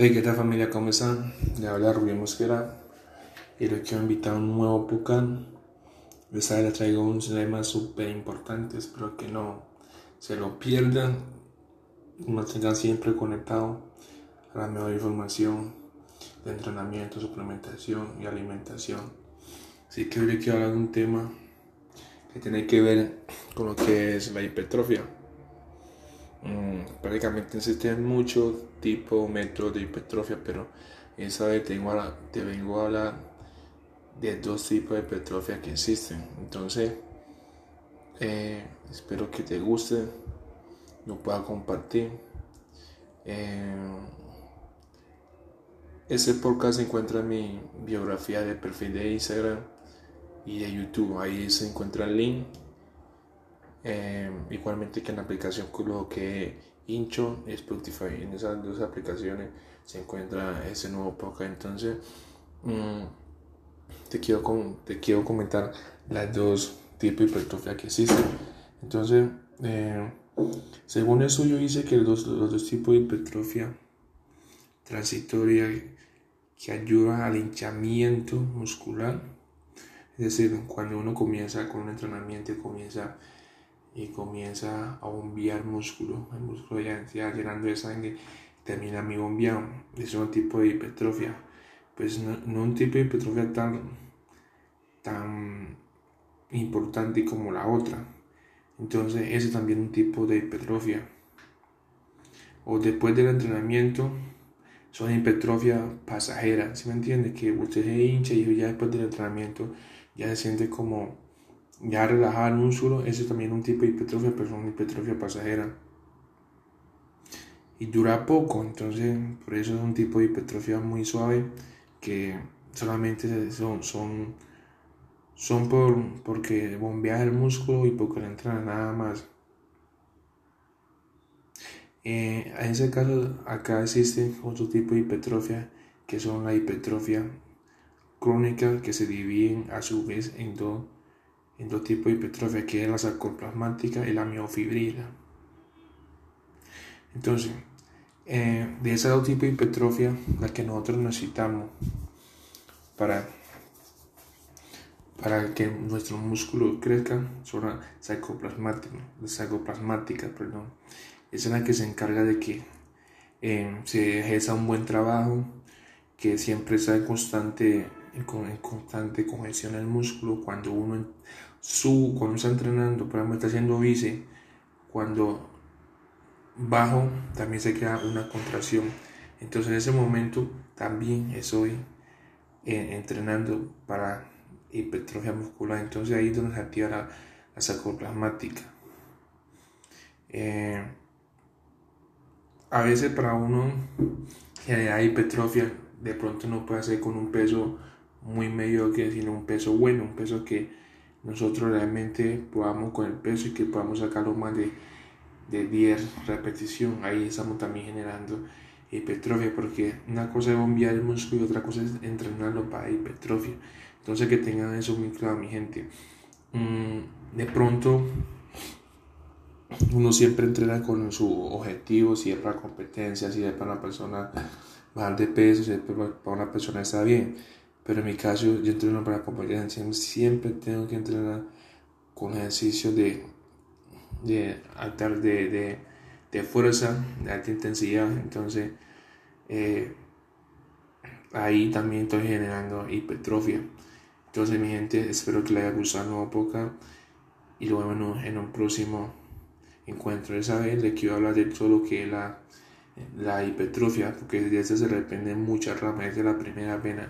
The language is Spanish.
Hey, ¿qué tal familia? ¿Cómo están? Le habla Rubén Mosquera y les quiero invitar a un nuevo Pucan. Esta vez les traigo un tema súper importante, espero que no se lo pierdan. Mantengan siempre conectado a la mejor información de entrenamiento, suplementación y alimentación. Así que hoy les quiero hablar de un tema que tiene que ver con lo que es la hipertrofia. Mm, prácticamente existen muchos tipos, métodos de hipertrofia, pero esa vez te vengo a hablar de dos tipos de hipertrofia que existen. Entonces, eh, espero que te guste, lo puedas compartir. Eh, ese podcast se encuentra en mi biografía de perfil de Instagram y de YouTube. Ahí se encuentra el link eh, igualmente que en la aplicación que Incho y Spotify. En esas dos aplicaciones se encuentra ese nuevo podcast. Entonces, mm, te, quiero te quiero comentar las dos tipos de hipertrofia que existen. Entonces, eh, según eso, yo dice que los, los dos tipos de hipertrofia transitoria que ayuda al hinchamiento muscular. Es decir, cuando uno comienza con un entrenamiento, comienza y comienza a bombear músculo, el músculo ya, llenando de sangre, termina mi bombeado. Es un tipo de hipertrofia, pues no, un tipo de hipertrofia tan, tan importante como la otra. Entonces, ese también es un tipo de hipertrofia. O después del entrenamiento, son hipertrofia pasajera, ¿sí me entiende? Que usted se hincha y ya después del entrenamiento ya se siente como ya relajar el músculo, ese es un tipo de hipertrofia, pero es una hipertrofia pasajera. Y dura poco, entonces por eso es un tipo de hipertrofia muy suave que solamente son, son, son por, porque bombea el músculo y porque no entra nada más. Eh, en ese caso, acá existe otro tipo de hipertrofia que son la hipertrofia crónica que se dividen a su vez en dos en dos tipos de hipertrofia, que es la sarcoplasmática y la miofibrila. Entonces, eh, de esos dos tipos de hipertrofia, la que nosotros necesitamos para, para que nuestro músculo crezca son las sarcoplasmáticas, perdón. Esa es la que se encarga de que eh, se ejerza un buen trabajo, que siempre sea constante en, constante congestión el músculo cuando uno su cuando está entrenando por ejemplo está haciendo bici cuando bajo también se queda una contracción. Entonces en ese momento también estoy eh, entrenando para hipertrofia muscular. Entonces ahí es donde se activa la, la sarcoplasmática. Eh, a veces para uno que hay hipertrofia de pronto no puede hacer con un peso muy mediocre, sino un peso bueno, un peso que nosotros realmente podamos con el peso y que podamos sacarlo más de, de 10 repeticiones. Ahí estamos también generando hipertrofia, porque una cosa es bombear el músculo y otra cosa es entrenarlo para hipertrofia. Entonces que tengan eso muy claro, mi gente. Mm, de pronto uno siempre entrena con su objetivo, si es para competencia, si es para una persona bajar de peso, si es para una persona está bien pero en mi caso, yo entreno para competencia. Siempre tengo que entrenar con ejercicios de, de, alta, de, de, fuerza, de alta intensidad. Entonces, eh, ahí también estoy generando hipertrofia. Entonces, mi gente, espero que les haya gustado el nuevo podcast y lo vemos en un próximo encuentro. Esa vez les quiero hablar de todo lo que es la, la hipertrofia, porque de eso se depende muchas ramas. es la primera pena